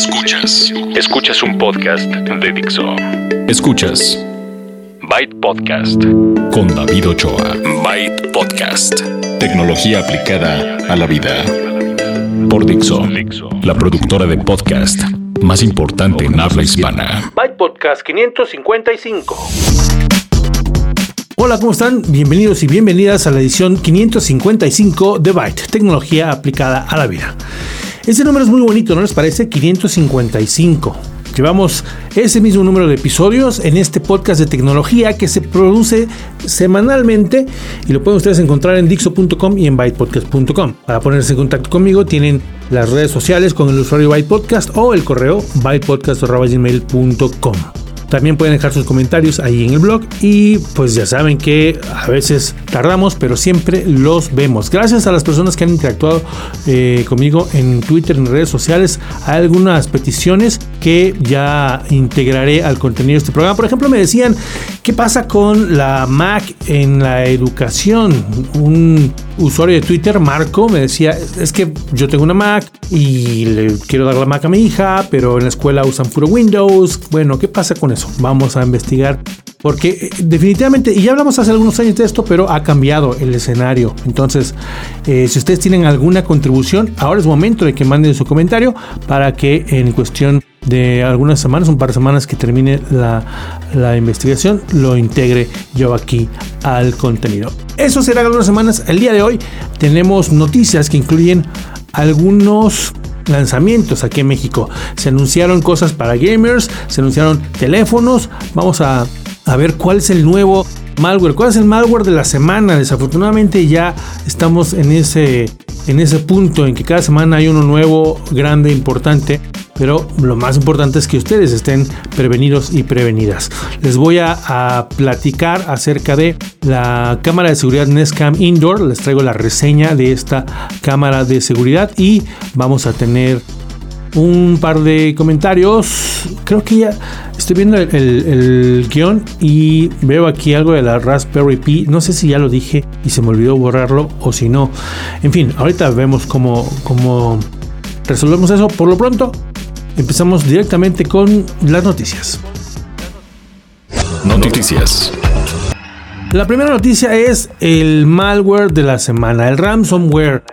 Escuchas. Escuchas un podcast de Dixo. Escuchas Byte Podcast con David Ochoa. Byte Podcast. Tecnología aplicada a la vida. Por Dixo, la productora de podcast más importante en habla hispana. Byte Podcast 555. Hola, ¿cómo están? Bienvenidos y bienvenidas a la edición 555 de Byte, tecnología aplicada a la vida. Ese número es muy bonito, ¿no les parece? 555. Llevamos ese mismo número de episodios en este podcast de tecnología que se produce semanalmente y lo pueden ustedes encontrar en dixo.com y en bytepodcast.com. Para ponerse en contacto conmigo tienen las redes sociales con el usuario bytepodcast o el correo bytepodcast.gmail.com. También pueden dejar sus comentarios ahí en el blog y pues ya saben que a veces tardamos, pero siempre los vemos. Gracias a las personas que han interactuado eh, conmigo en Twitter, en redes sociales, hay algunas peticiones que ya integraré al contenido de este programa. Por ejemplo, me decían, ¿qué pasa con la Mac en la educación? Un usuario de Twitter, Marco, me decía, es que yo tengo una Mac y le quiero dar la Mac a mi hija, pero en la escuela usan puro Windows. Bueno, ¿qué pasa con eso? Vamos a investigar porque eh, definitivamente, y ya hablamos hace algunos años de esto, pero ha cambiado el escenario. Entonces, eh, si ustedes tienen alguna contribución, ahora es momento de que manden su comentario para que en cuestión de algunas semanas, un par de semanas que termine la, la investigación, lo integre yo aquí al contenido. Eso será algunas semanas. El día de hoy tenemos noticias que incluyen algunos lanzamientos aquí en México. Se anunciaron cosas para gamers, se anunciaron teléfonos. Vamos a, a ver cuál es el nuevo malware. ¿Cuál es el malware de la semana? Desafortunadamente ya estamos en ese, en ese punto en que cada semana hay uno nuevo, grande, importante. Pero lo más importante es que ustedes estén prevenidos y prevenidas. Les voy a, platicar acerca de la cámara de seguridad Nestcam Indoor. Les traigo la reseña de esta cámara de seguridad y vamos a tener un par de comentarios. Creo que ya estoy viendo el, el, el, guion y veo aquí algo de la Raspberry Pi. No sé si ya lo dije y se me olvidó borrarlo o si no. En fin, ahorita vemos cómo, cómo resolvemos eso. Por lo pronto, empezamos directamente con las noticias. Noticias. La primera noticia es el malware de la semana, el ransomware.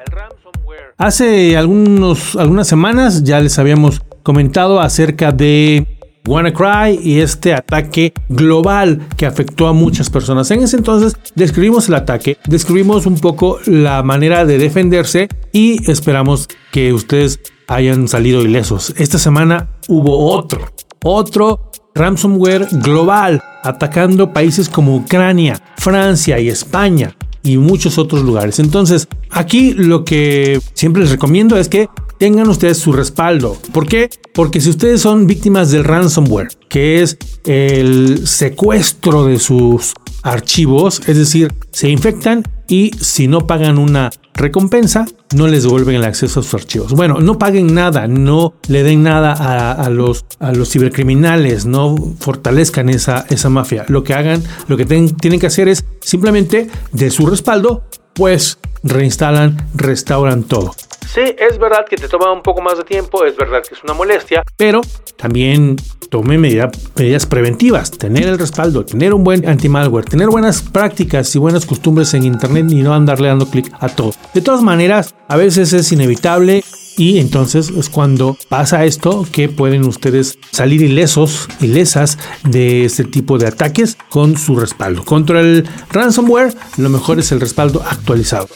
Hace algunos, algunas semanas ya les habíamos comentado acerca de WannaCry y este ataque global que afectó a muchas personas. En ese entonces describimos el ataque, describimos un poco la manera de defenderse y esperamos que ustedes hayan salido ilesos. Esta semana hubo otro, otro ransomware global atacando países como Ucrania, Francia y España y muchos otros lugares. Entonces, aquí lo que siempre les recomiendo es que tengan ustedes su respaldo. ¿Por qué? Porque si ustedes son víctimas del ransomware, que es el secuestro de sus archivos, es decir, se infectan y si no pagan una recompensa, no les devuelven el acceso a sus archivos. Bueno, no paguen nada, no le den nada a, los, a los cibercriminales, no fortalezcan esa, esa mafia. Lo que hagan, lo que tienen que hacer es simplemente de su respaldo, pues reinstalan, restauran todo. Sí, es verdad que te toma un poco más de tiempo, es verdad que es una molestia, pero también tome medida, medidas preventivas, tener el respaldo, tener un buen anti-malware, tener buenas prácticas y buenas costumbres en internet y no andarle dando clic a todo. De todas maneras, a veces es inevitable y entonces es cuando pasa esto que pueden ustedes salir ilesos, ilesas de este tipo de ataques con su respaldo. Contra el ransomware, lo mejor es el respaldo actualizado.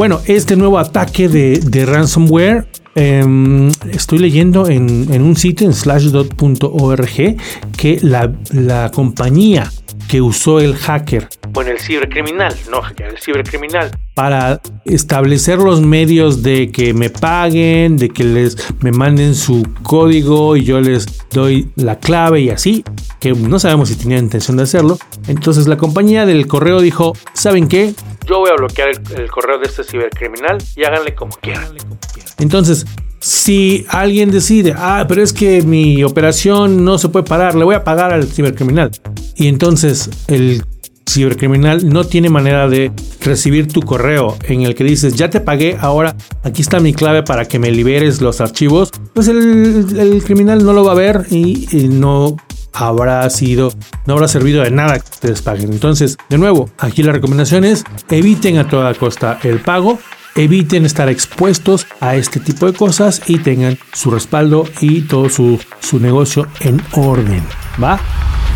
Bueno, este nuevo ataque de, de ransomware eh, estoy leyendo en, en, un sitio en slashdot.org que la, la, compañía que usó el hacker, bueno, el cibercriminal, no el cibercriminal, para establecer los medios de que me paguen, de que les me manden su código y yo les doy la clave y así, que no sabemos si tenía intención de hacerlo. Entonces la compañía del correo dijo, ¿saben qué? Yo voy a bloquear el, el correo de este cibercriminal y háganle como quieran. Entonces, si alguien decide, ah, pero es que mi operación no se puede parar, le voy a pagar al cibercriminal. Y entonces el cibercriminal no tiene manera de recibir tu correo en el que dices, ya te pagué, ahora aquí está mi clave para que me liberes los archivos, pues el, criminal no lo va a ver y, no habrá sido, no habrá servido de nada que ustedes paguen. Entonces, de nuevo, aquí la recomendación es eviten a toda costa el pago eviten estar expuestos a este tipo de cosas y tengan su respaldo y todo su, su negocio en orden. ¿Va?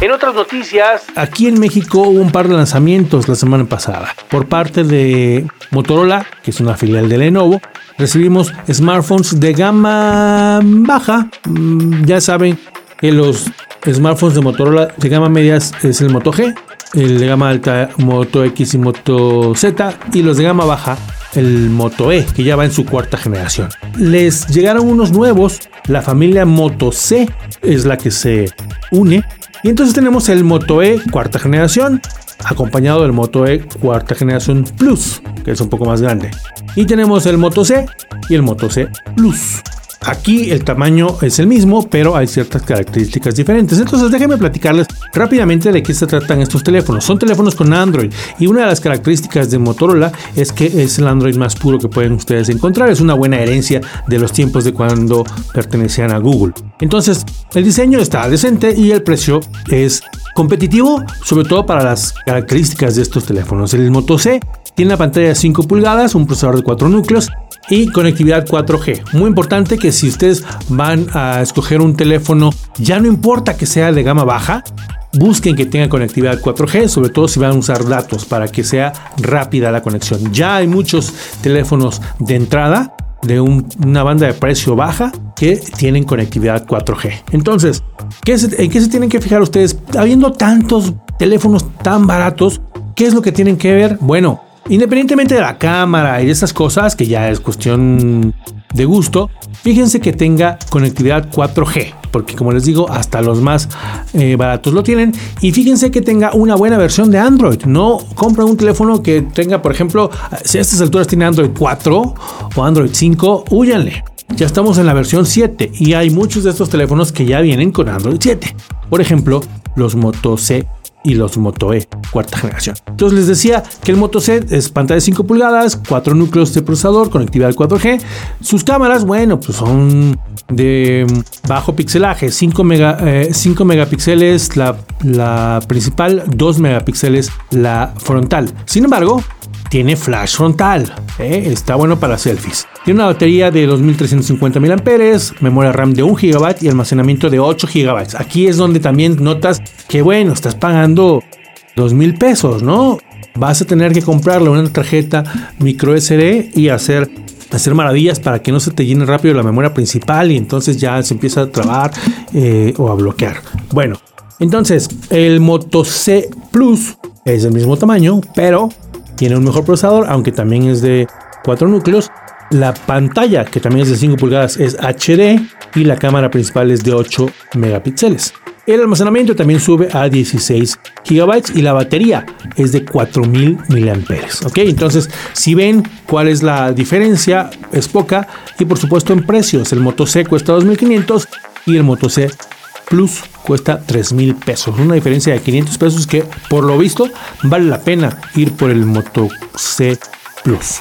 En otras noticias, aquí en México hubo un par de lanzamientos la semana pasada por parte de Motorola, que es una filial de Lenovo. Recibimos smartphones de gama baja. Mm, ya saben que los smartphones de Motorola de gama media es el Moto G, el de gama alta Moto X y Moto Z y los de gama baja el Moto E, que ya va en su cuarta generación. Les llegaron unos nuevos, la familia Moto C es la que se une y entonces tenemos el Moto E cuarta generación, acompañado del Moto E cuarta generación Plus, que es un poco más grande. Y tenemos el Moto C y el Moto C Plus. Aquí el tamaño es el mismo, pero hay ciertas características diferentes. Entonces déjenme platicarles rápidamente de qué se tratan estos teléfonos. Son teléfonos con Android y una de las características de Motorola es que es el Android más puro que pueden ustedes encontrar. Es una buena herencia de los tiempos de cuando pertenecían a Google. Entonces el diseño está decente y el precio es competitivo, sobre todo para las características de estos teléfonos. El Moto C tiene una pantalla de 5 pulgadas, un procesador de 4 núcleos y conectividad 4G. Muy importante que si ustedes van a escoger un teléfono, ya no importa que sea de gama baja, busquen que tenga conectividad 4G, sobre todo si van a usar datos para que sea rápida la conexión. Ya hay muchos teléfonos de entrada de una banda de precio baja que tienen conectividad 4G. Entonces, ¿en qué se tienen que fijar ustedes? Habiendo tantos teléfonos tan baratos, ¿qué es lo que tienen que ver? Bueno, Independientemente de la cámara y de esas cosas, que ya es cuestión de gusto, fíjense que tenga conectividad 4G, porque como les digo, hasta los más eh, baratos lo tienen. Y fíjense que tenga una buena versión de Android. No compren un teléfono que tenga, por ejemplo, si a estas alturas tiene Android 4 o Android 5, huyanle. Ya estamos en la versión 7 y hay muchos de estos teléfonos que ya vienen con Android 7. Por ejemplo, los Moto C y los Moto E cuarta generación. Entonces les decía que el Moto C es pantalla de 5 pulgadas, 4 núcleos de procesador, conectividad 4G. Sus cámaras, bueno, pues son de bajo pixelaje, 5, mega, 5 eh, megapíxeles la, la principal, 2 megapíxeles la frontal. Sin embargo, tiene flash frontal. ¿eh? Está bueno para selfies. Tiene una batería de 2350 mAh, memoria RAM de 1 GB y almacenamiento de 8 GB. Aquí es donde también notas que, bueno, estás pagando 2 mil pesos, ¿no? Vas a tener que comprarle una tarjeta micro SD y hacer hacer maravillas para que no se te llene rápido la memoria principal y entonces ya se empieza a trabar eh, o a bloquear. Bueno, entonces el Moto C Plus es del mismo tamaño, pero tiene un mejor procesador, aunque también es de 4 núcleos. La pantalla, que también es de 5 pulgadas, es HD y la cámara principal es de 8 megapíxeles. El almacenamiento también sube a 16 GB y la batería es de 4000 mAh. Ok, entonces si ven cuál es la diferencia, es poca. Y por supuesto en precios, el Moto C cuesta 2500 y el Moto C Plus cuesta 3 mil pesos. Una diferencia de 500 pesos que por lo visto vale la pena ir por el Moto C Plus.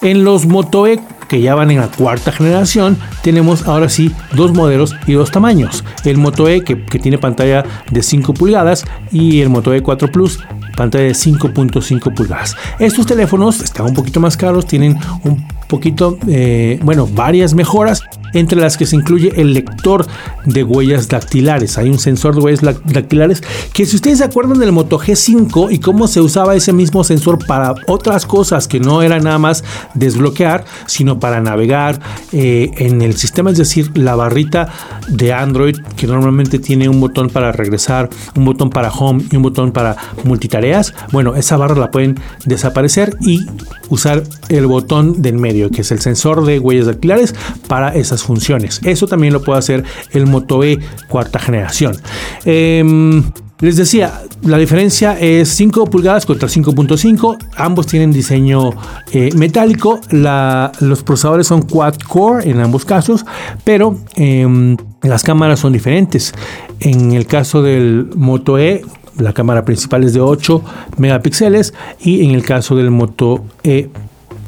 En los Moto E que ya van en la cuarta generación, tenemos ahora sí dos modelos y dos tamaños. El Moto E que, tiene pantalla de 5 pulgadas y el Moto E4 Plus pantalla de 5.5 pulgadas. Estos teléfonos están un poquito más caros, tienen un poquito, eh, bueno, varias mejoras, entre las que se incluye el lector de huellas dactilares. Hay un sensor de huellas dactilares que si ustedes se acuerdan del Moto G5 y cómo se usaba ese mismo sensor para otras cosas que no era nada más desbloquear, sino para navegar eh, en el sistema, es decir, la barrita de Android que normalmente tiene un botón para regresar, un botón para home y un botón para multitareas. Bueno, esa barra la pueden desaparecer y usar el botón del medio que es el sensor de huellas dactilares para esas funciones. Eso también lo puede hacer el Moto E cuarta generación. Em, les decía, la diferencia es 5 pulgadas contra 5.5. Ambos tienen diseño eh, metálico. los procesadores son quad core en ambos casos, pero em, las cámaras son diferentes. En el caso del Moto E la cámara principal es de 8 megapíxeles y en el caso del Moto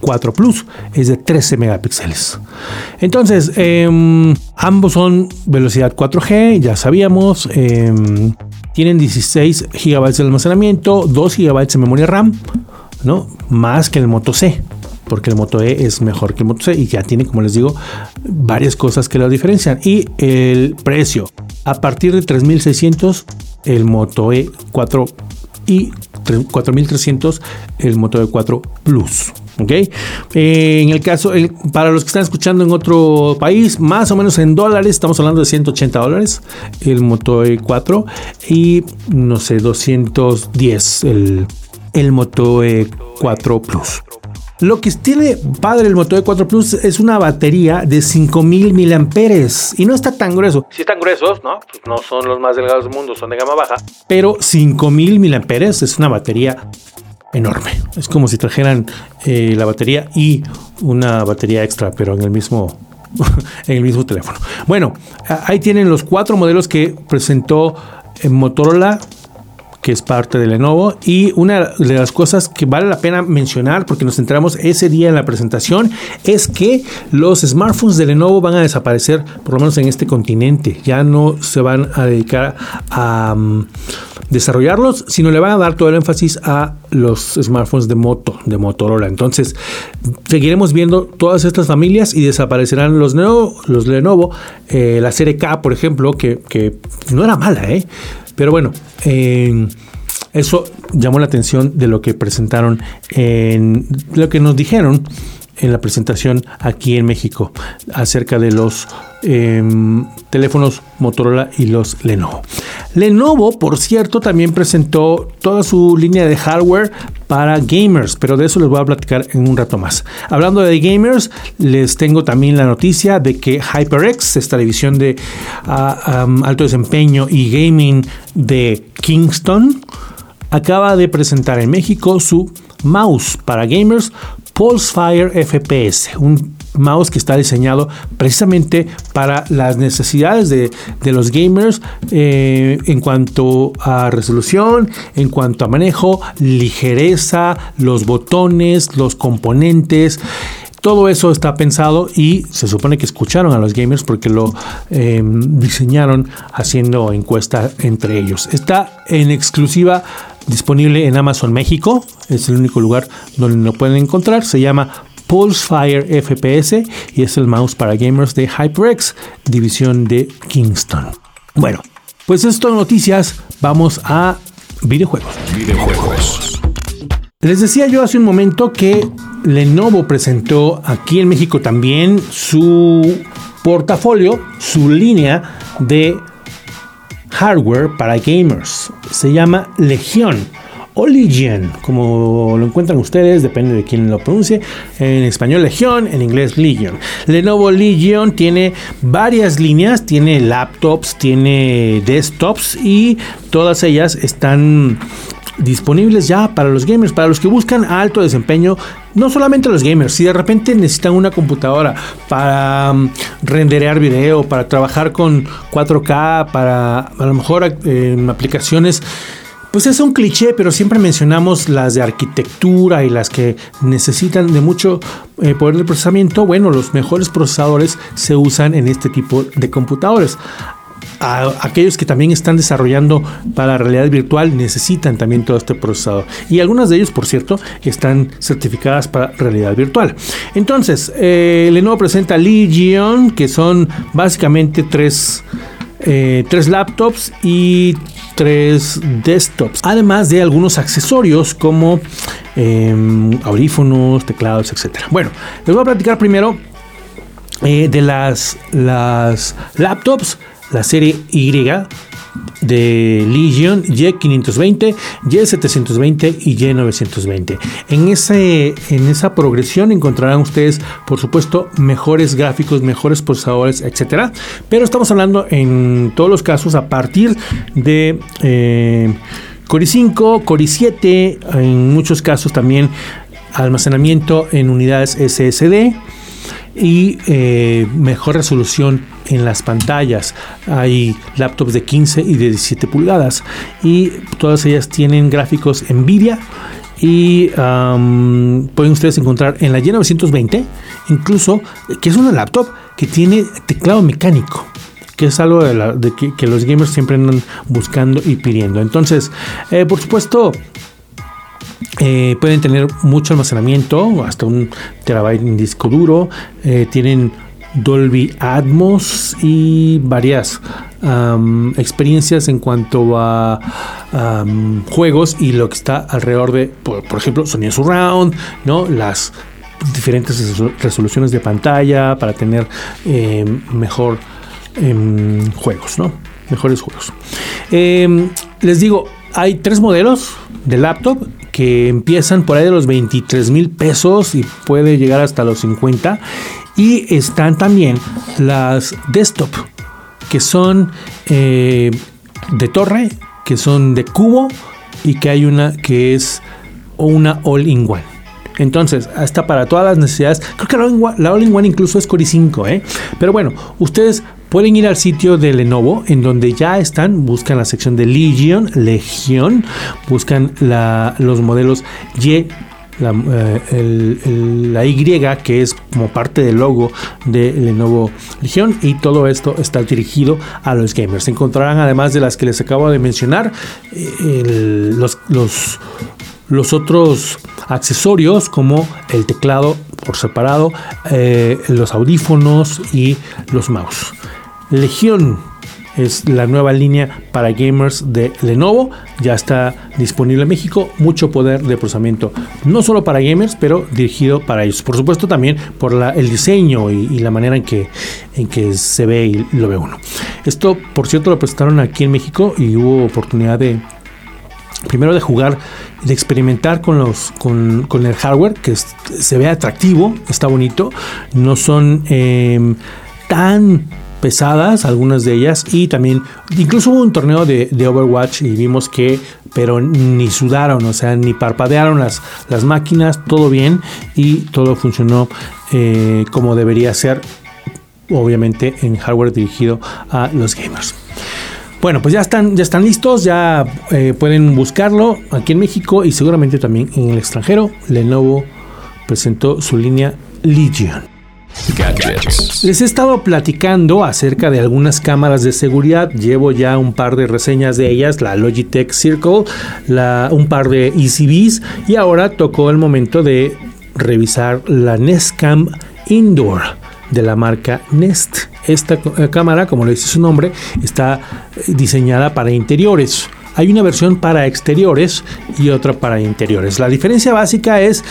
E4 Plus es de 13 megapíxeles. Entonces, em, ambos son velocidad 4G, ya sabíamos. Em, tienen 16 GB de almacenamiento, 2 GB de memoria RAM, ¿no? Más que el Moto C porque el Moto E es mejor que el Moto C y ya tiene, como les digo, varias cosas que lo diferencian. Y el precio, a partir de 3600, el Moto E4 y 4300, el Moto E4 Plus. ¿Ok? Eh, en el caso, para los que están escuchando en otro país, más o menos en dólares, estamos hablando de 180 dólares el Moto E4 y no sé, 210 el, el Moto E4 Plus. Lo que tiene padre el Moto E4 Plus es una batería de 5000 miliamperes y no está tan grueso. Si están gruesos, ¿no? Pues no son los más delgados del mundo, son de gama baja. Pero 5000 miliamperes es una batería enorme. Es como si trajeran eh, la batería y una batería extra, pero en el mismo en el mismo teléfono. Bueno, ahí tienen los cuatro modelos que presentó eh, Motorola que es parte de Lenovo. Y una de las cosas que vale la pena mencionar, porque nos centramos ese día en la presentación, es que los smartphones de Lenovo van a desaparecer, por lo menos en este continente. Ya no se van a dedicar a mm, desarrollarlos, sino le van a dar todo el énfasis a los smartphones de moto, de Motorola. Entonces, seguiremos viendo todas estas familias y desaparecerán los, Lenovo, los Lenovo eh, la serie K, por ejemplo, que, que no era mala, ¿eh? Pero bueno, eso llamó la atención de lo que presentaron en lo que nos dijeron en la presentación aquí en México acerca de los em, teléfonos Motorola y los Lenovo. Lenovo, por cierto, también presentó toda su línea de hardware para gamers, pero de eso les voy a platicar en un rato más. Hablando de gamers, les tengo también la noticia de que HyperX, esta división de ah, alto desempeño y gaming de Kingston, acaba de presentar en México su mouse para gamers Pulsefire FPS, un mouse que está diseñado precisamente para las necesidades de, los gamers eh, en cuanto a resolución, en cuanto a manejo, ligereza, los botones, los componentes. Todo eso está pensado y se supone que escucharon a los gamers porque lo em, diseñaron haciendo encuesta entre ellos. Está en exclusiva disponible en Amazon México. Es el único lugar donde lo pueden encontrar. Se llama Pulsefire FPS y es el mouse para gamers de HyperX, división de Kingston. Bueno, pues esto noticias. Vamos a videojuegos. Videojuegos. Les decía yo hace un momento que Lenovo presentó aquí en México también su portafolio, su línea de hardware para gamers. Se llama Legion o Legion, como lo encuentran ustedes, depende de quién lo pronuncie. En español Legion, en inglés Legion. Lenovo Legion tiene varias líneas, tiene laptops, tiene desktops y todas ellas están disponibles ya para los gamers, para los que buscan alto desempeño, no solamente los gamers, si de repente necesitan una computadora para um, renderear video, para trabajar con 4K, para a lo mejor en aplicaciones pues es un cliché, pero siempre mencionamos las de arquitectura y las que necesitan de mucho eh, poder de procesamiento. Bueno, los mejores procesadores se usan en este tipo de computadores a aquellos que también están desarrollando para realidad virtual necesitan también todo este procesador. Y algunas de ellos, por cierto, están certificadas para realidad virtual. Entonces, eh, Lenovo presenta Legion, que son básicamente tres, eh, tres laptops y tres desktops, además de algunos accesorios como em, audífonos, teclados, etc. Bueno, les voy a platicar primero eh, de las, las laptops la serie Y de Legion Y520, Y720 y Y920. En, ese, en esa progresión encontrarán ustedes, por supuesto, mejores gráficos, mejores procesadores, etcétera. Pero estamos hablando en todos los casos a partir de eh, Core 5, Core 7, en muchos casos también almacenamiento en unidades SSD y eh, mejor resolución en las pantallas. Hay laptops de 15 y de 17 pulgadas y todas ellas tienen gráficos Nvidia y pueden ustedes encontrar en la Y920 incluso que es una laptop que tiene teclado mecánico que es algo de, que, los gamers siempre andan buscando y pidiendo. Entonces, eh, por supuesto, eh, pueden tener mucho almacenamiento, hasta un terabyte en disco duro. Eh, tienen Dolby Atmos y varias experiencias en cuanto a juegos y lo que está alrededor de, por, ejemplo, sonido surround, ¿no? Las diferentes resoluciones de pantalla para tener mejor Em, juegos, ¿no? Mejores juegos. Em, les digo, hay tres modelos de laptop que empiezan por ahí de los 23 mil pesos y puede llegar hasta los 50. Y están también las desktop, que son eh, de torre, que son de cubo y que hay una que es una all-in-one. Entonces, hasta para todas las necesidades, creo que la All-in-One incluso es Core i5, ¿eh? Pero bueno, ustedes pueden ir al sitio de Lenovo, en donde ya están, buscan la sección de Legion, Legión, buscan los modelos Y la, eh, la, Y, que es como parte del logo de Lenovo Legion, y todo esto está dirigido a los gamers. Encontrarán, además de las que les acabo de mencionar, los otros accesorios como el teclado por separado, eh, los audífonos y los mouse. Legion es la nueva línea para gamers de Lenovo. Ya está disponible en México. Mucho poder de procesamiento. No solo para gamers, pero dirigido para ellos. Por supuesto también por el diseño y, la manera en que, en que se ve y lo ve uno. Esto, por cierto, lo presentaron aquí en México y hubo oportunidad de, primero de jugar, de experimentar con los con, el hardware que se ve atractivo, está bonito, no son em, tan pesadas, algunas de ellas, y también incluso hubo un torneo de, Overwatch y vimos que, pero ni sudaron, o sea, ni parpadearon las, las máquinas, todo bien. Y todo funcionó eh, como debería ser, obviamente en hardware dirigido a los gamers. Bueno, pues ya están, ya están listos, ya eh, pueden buscarlo aquí en México y seguramente también en el extranjero. Lenovo presentó su línea Legion. Les he estado platicando acerca de algunas cámaras de seguridad. Llevo ya un par de reseñas de ellas, la Logitech Circle, la, un par de ECBs y ahora tocó el momento de revisar la Nest Cam Indoor de la marca Nest. Esta eh, cámara, como le dice su nombre, está diseñada para interiores. Hay una versión para exteriores y otra para interiores. La diferencia básica es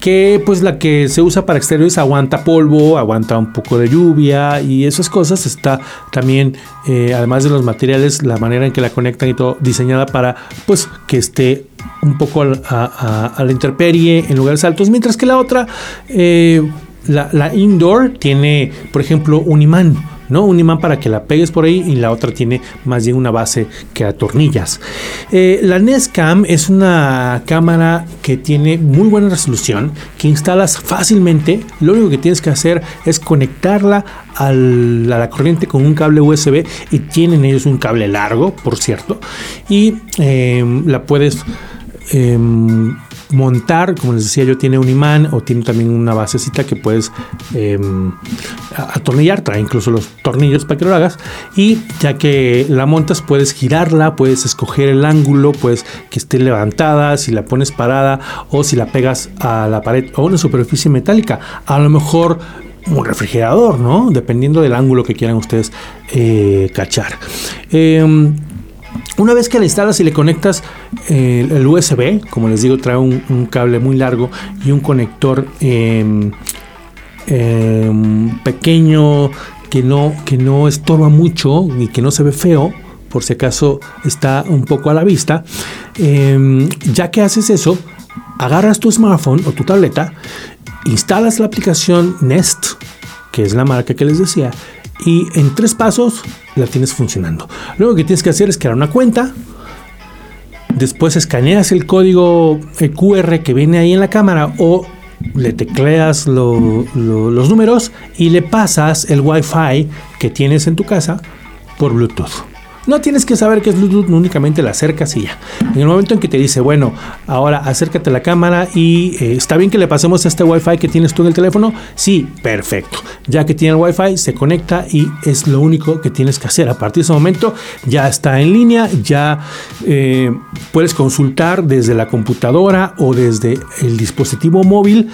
que pues la que se usa para exteriores aguanta polvo, aguanta un poco de lluvia y esas cosas. Está también, eh, además de los materiales, la manera en que la conectan y todo, diseñada para pues que esté un poco a, la intemperie en lugares altos, mientras que la otra, eh, la, indoor, tiene, por ejemplo, un imán ¿no? Un imán para que la pegues por ahí y la otra tiene más bien una base que atornillas. Eh, la Nest Cam es una cámara que tiene muy buena resolución, que instalas fácilmente. Lo único que tienes que hacer es conectarla a la corriente con un cable USB y tienen ellos un cable largo, por cierto, y eh, la puedes em, montar, como les decía yo, tiene un imán o tiene también una basecita que puedes em, atornillar, trae incluso los tornillos para que lo hagas y ya que la montas puedes girarla, puedes escoger el ángulo, puedes que esté levantada, si la pones parada o si la pegas a la pared o una superficie metálica, a lo mejor un refrigerador, ¿no? Dependiendo del ángulo que quieran ustedes eh, cachar. Em, una vez que la instalas y le conectas eh, el USB, como les digo, trae un, cable muy largo y un conector em, em, pequeño que no, que no estorba mucho y que no se ve feo, por si acaso está un poco a la vista. Em, ya que haces eso, agarras tu smartphone o tu tableta, instalas la aplicación Nest, que es la marca que les decía, y en tres pasos la tienes funcionando. Luego que tienes que hacer es crear una cuenta. Después escaneas el código QR que viene ahí en la cámara o le tecleas los números y le pasas el Wi-Fi que tienes en tu casa por Bluetooth. No tienes que saber que es Bluetooth, únicamente la acercas y ya. En el momento en que te dice, bueno, ahora acércate a la cámara y eh, está bien que le pasemos este Wi-Fi que tienes tú en el teléfono. Sí, perfecto. Ya que tiene el Wi-Fi, se conecta y es lo único que tienes que hacer. A partir de ese momento ya está en línea, ya eh, puedes consultar desde la computadora o desde el dispositivo móvil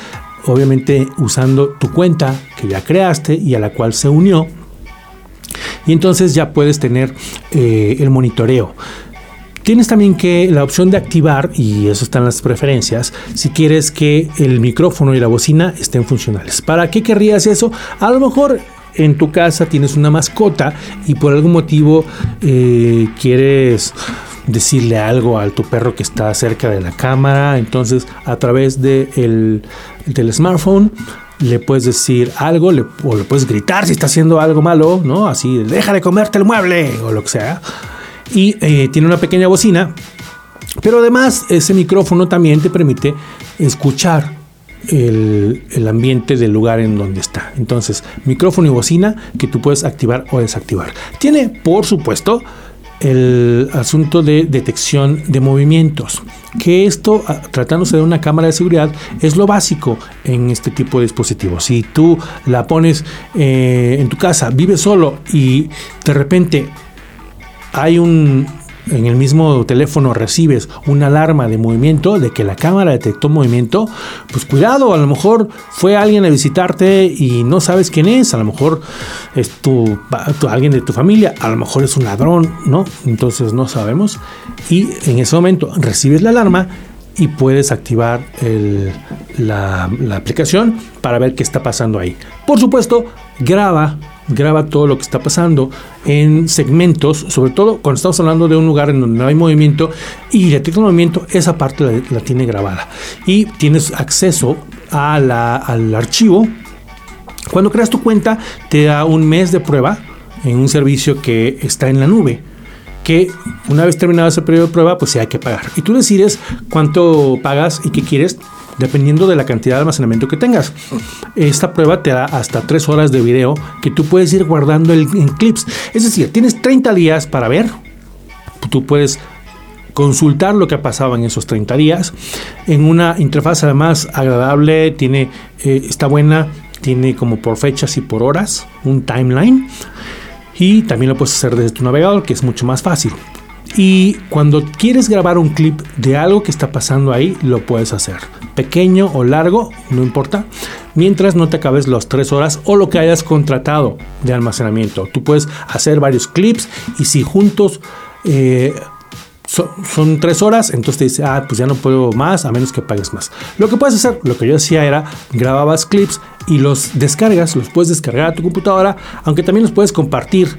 obviamente usando tu cuenta que ya creaste y a la cual se unió y entonces ya puedes tener eh, el monitoreo. Tienes también que la opción de activar, y eso está en las preferencias, si quieres que el micrófono y la bocina estén funcionales. ¿Para qué querrías eso? A lo mejor en tu casa tienes una mascota y por algún motivo eh, quieres decirle algo a tu perro que está cerca de la cámara, entonces a través de del smartphone le puedes decir algo o le puedes gritar si está haciendo algo malo, ¿no? Así, deja de comerte el mueble o lo que sea. Y eh, tiene una pequeña bocina, pero además ese micrófono también te permite escuchar el, el, ambiente del lugar en donde está. Entonces, micrófono y bocina que tú puedes activar o desactivar. Tiene, por supuesto, el asunto de detección de movimientos, que esto, ah, tratándose de una cámara de seguridad, es lo básico en este tipo de dispositivos. Si tú la pones eh, en tu casa, vives solo y de repente hay un, en el mismo teléfono recibes una alarma de movimiento, de que la cámara detectó movimiento, pues cuidado, a lo mejor fue alguien a visitarte y no sabes quién es, a lo mejor es tu, alguien de tu familia, a lo mejor es un ladrón, ¿no? Entonces no sabemos. Y en ese momento recibes la alarma y puedes activar la, la aplicación para ver qué está pasando ahí. Por supuesto, graba graba todo lo que está pasando en segmentos, sobre todo cuando estamos hablando de un lugar en donde no hay movimiento y detecta el movimiento, esa parte la, tiene grabada. Y tienes acceso al archivo. Cuando creas tu cuenta, te da un mes de prueba en un servicio que está en la nube que una vez terminado ese periodo de prueba, pues sí hay que pagar. Y tú decides cuánto pagas y qué quieres dependiendo de la cantidad de almacenamiento que tengas. Esta prueba te da hasta 3 horas de video que tú puedes ir guardando en clips. Es decir, tienes 30 días para ver. Tú puedes consultar lo que ha pasado en esos 30 días en una interfaz además agradable, tiene eh, está buena, tiene como por fechas y por horas un timeline y también lo puedes hacer desde tu navegador que es mucho más fácil. Y cuando quieres grabar un clip de algo que está pasando ahí, lo puedes hacer. Pequeño o largo, no importa. Mientras no te acabes las tres horas o lo que hayas contratado de almacenamiento. Tú puedes hacer varios clips y si juntos eh, son, tres horas, entonces te dice, ah, pues ya no puedo más a menos que pagues más. Lo que puedes hacer, lo que yo hacía era grababas clips y los descargas, los puedes descargar a tu computadora, aunque también los puedes compartir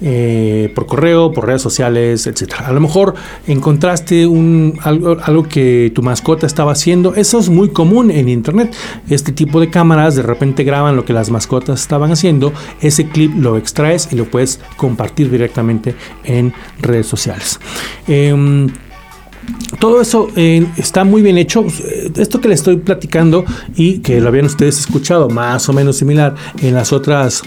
eh, por correo, por redes sociales, etcétera. A lo mejor encontraste algo, que tu mascota estaba haciendo. Eso es muy común en internet. Este tipo de cámaras de repente graban lo que las mascotas estaban haciendo. Ese clip lo extraes y lo puedes compartir directamente en redes sociales. Em, todo eso eh, está muy bien hecho. Esto que le estoy platicando y que lo habían ustedes escuchado más o menos similar en las otras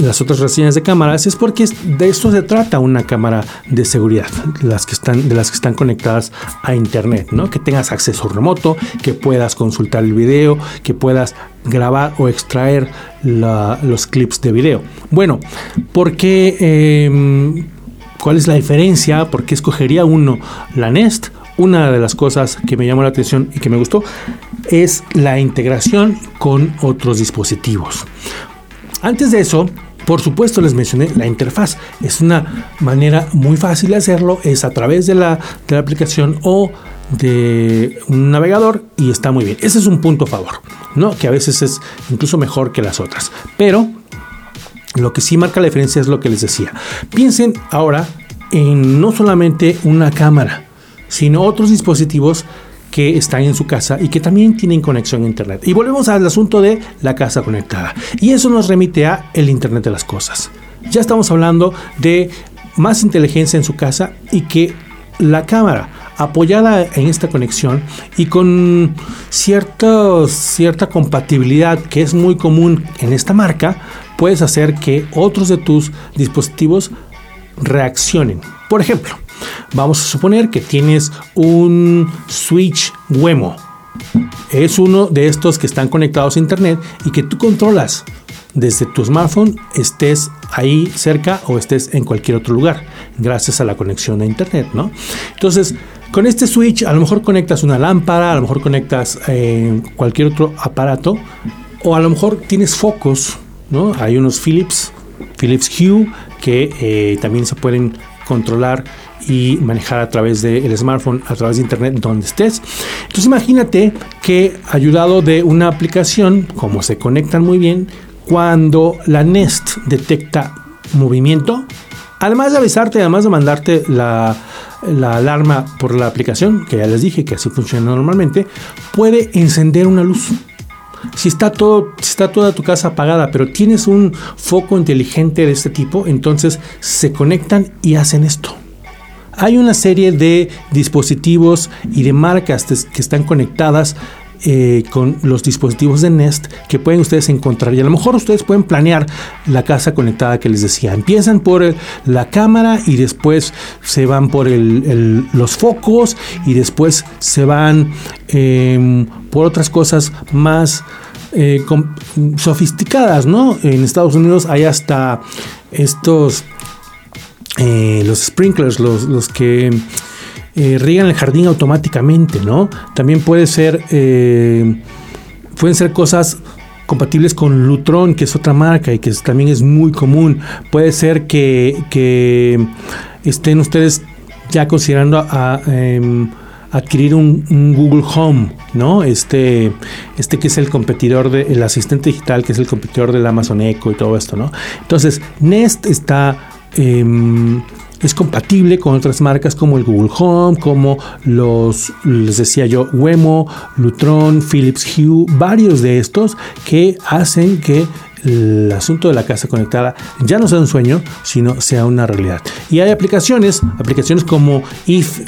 las otras reseñas de cámaras es porque de esto se trata una cámara de seguridad, las que están, de las que están conectadas a internet, ¿no? Que tengas acceso remoto, que puedas consultar el video, que puedas grabar o extraer los clips de video. Bueno, ¿por qué? Em, ¿Cuál es la diferencia? ¿Por qué escogería uno la Nest? Una de las cosas que me llamó la atención y que me gustó es la integración con otros dispositivos. Antes de eso, por supuesto, les mencioné la interfaz. Es una manera muy fácil de hacerlo. Es a través de la, aplicación o de un navegador y está muy bien. Ese es un punto a favor, ¿no? Que a veces es incluso mejor que las otras. Pero lo que sí marca la diferencia es lo que les decía. Piensen ahora en no solamente una cámara, sino otros dispositivos que están en su casa y que también tienen conexión a Internet. Y volvemos al asunto de la casa conectada. Y eso nos remite a el Internet de las cosas. Ya estamos hablando de más inteligencia en su casa y que la cámara, apoyada en esta conexión y con cierta, cierta compatibilidad que es muy común en esta marca, puedes hacer que otros de tus dispositivos reaccionen. Por ejemplo, vamos a suponer que tienes un switch Wemo. Es uno de estos que están conectados a internet y que tú controlas desde tu smartphone, estés ahí cerca o estés en cualquier otro lugar, gracias a la conexión a internet, ¿no? Entonces, con este switch a lo mejor conectas una lámpara, a lo mejor conectas eh, cualquier otro aparato, o a lo mejor tienes focos, ¿no? Hay unos Philips, Philips Hue, que eh, también se pueden controlar y manejar a través del smartphone, a través de internet, donde estés. Entonces imagínate que ayudado de una aplicación, como se conectan muy bien, cuando la Nest detecta movimiento, además de avisarte, además de mandarte la, alarma por la aplicación, que ya les dije que así funciona normalmente, puede encender una luz. Si está todo, si está toda tu casa apagada, pero tienes un foco inteligente de este tipo, entonces se conectan y hacen esto. Hay una serie de dispositivos y de marcas que están conectadas eh, con los dispositivos de Nest que pueden ustedes encontrar. Y a lo mejor ustedes pueden planear la casa conectada que les decía. Empiezan por la cámara y después se van por los focos y después se van em, por otras cosas más eh, sofisticadas, ¿no? En Estados Unidos hay hasta estos, eh, los sprinklers, los, los que eh, riegan el jardín automáticamente, ¿no? También puede ser, eh, pueden ser cosas compatibles con Lutron, que es otra marca y que también es muy común. Puede ser que, estén ustedes ya considerando a, em, adquirir un, Google Home, ¿no? Este, este que es el competidor del asistente digital, que es el competidor del Amazon Echo y todo esto, ¿no? Entonces, Nest está em, es compatible con otras marcas como el Google Home, como los, les decía yo, Wemo, Lutron, Philips Hue, varios de estos que hacen que el asunto de la casa conectada ya no sea un sueño, sino sea una realidad. Y hay aplicaciones, aplicaciones como If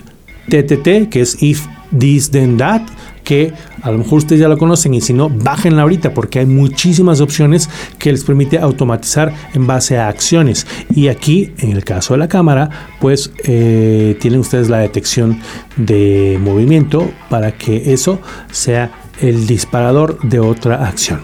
TTT, que es If This Then That, que a lo mejor ustedes ya lo conocen y si no, bájenla ahorita porque hay muchísimas opciones que les permite automatizar en base a acciones. Y aquí, en el caso de la cámara, pues eh, tienen ustedes la detección de movimiento para que eso sea el disparador de otra acción.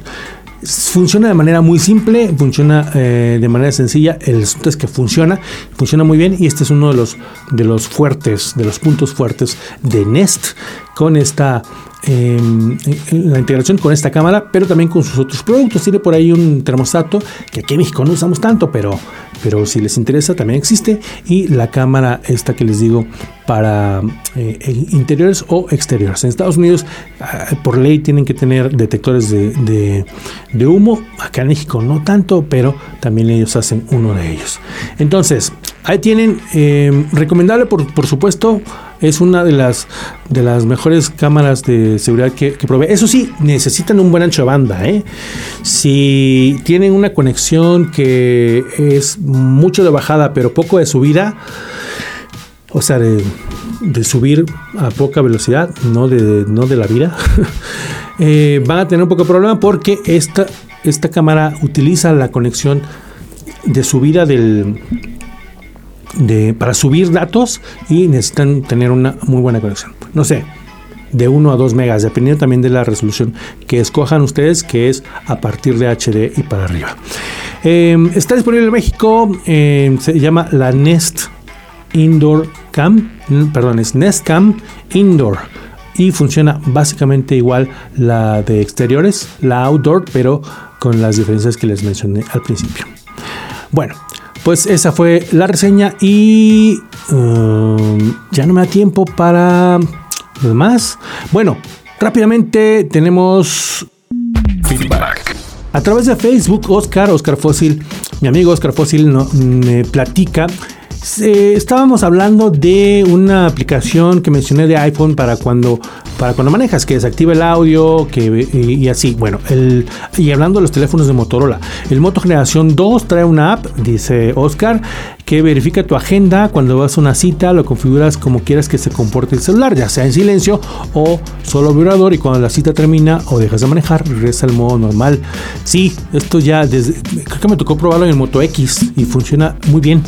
Funciona de manera muy simple, funciona eh, de manera sencilla. El asunto es que funciona, funciona muy bien y este es uno de los, de los fuertes, de los puntos fuertes de Nest con esta Em, la integración con esta cámara, pero también con sus otros productos. Tiene por ahí un termostato que aquí en México no usamos tanto, pero, pero si les interesa también existe. Y la cámara esta que les digo para eh, interiores o exteriores. En Estados Unidos ah, por ley tienen que tener detectores de, humo. Acá en México no tanto, pero también ellos hacen uno de ellos. Entonces, ahí tienen, em, recomendable por, por supuesto es una de las, de las mejores cámaras de seguridad que, provee. Eso sí, necesitan un buen ancho de banda. ¿eh? Si tienen una conexión que es mucho de bajada, pero poco de subida, o sea, de, subir a poca velocidad, no de, no de la vida, eh, van a tener un poco de problema porque esta, esta cámara utiliza la conexión de subida del, para subir datos y necesitan tener una muy buena conexión. No sé, de 1 a 2 megas, dependiendo también de la resolución que escojan ustedes, que es a partir de HD y para arriba. Em, está disponible en México, em, se llama la Nest Indoor Cam, perdón, es Nest Cam Indoor y funciona básicamente igual la de exteriores, la outdoor, pero con las diferencias que les mencioné al principio. Bueno, pues esa fue la reseña y um, ya no me da tiempo para lo demás. Bueno, rápidamente tenemos feedback. A través de Facebook, Oscar, Oscar Fósil, mi amigo Oscar Fósil me platica estábamos hablando de una aplicación que mencioné de iPhone para cuando, para cuando manejas, que desactiva el audio que, y, así. Bueno, el, y hablando de los teléfonos de Motorola, el Moto Generación 2 trae una app, dice Oscar, que verifica tu agenda cuando vas a una cita, lo configuras como quieras que se comporte el celular, ya sea en silencio o solo vibrador y cuando la cita termina o dejas de manejar, regresa al modo normal. Sí, esto ya desde, creo que me tocó probarlo en el Moto X y funciona muy bien.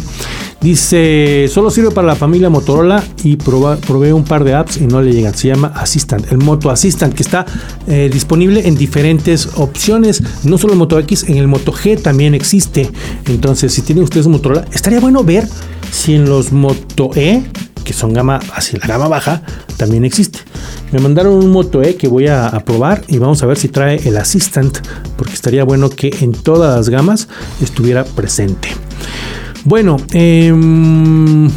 Dice, solo sirve para la familia Motorola y probé un par de apps y no le llegan. Se llama El Moto Assistant, que está eh, disponible en diferentes opciones. No solo Moto X, en el Moto G también existe. Entonces, si tienen ustedes un Motorola, estaría bueno ver si en los Moto E, que son gama, así la gama baja, también existe. Me mandaron un Moto E que voy a, a, probar y vamos a ver si trae el Assistant, porque estaría bueno que en todas las gamas estuviera presente. Bueno, em,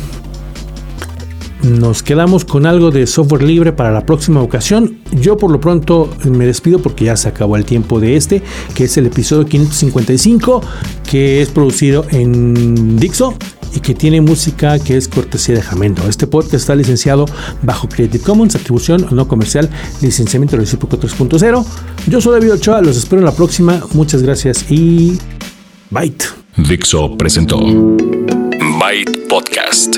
nos quedamos con algo de software libre para la próxima ocasión. Yo por lo pronto me despido porque ya se acabó el tiempo de este, que es el episodio 555, que es producido en Dixo y que tiene música que es cortesía de Jamendo. Este podcast está licenciado bajo Creative Commons, atribución no comercial, licenciamiento recíproco 3.0. Yo soy David Ochoa, los espero en la próxima. Muchas gracias y bye. Dixo presentó Byte Podcast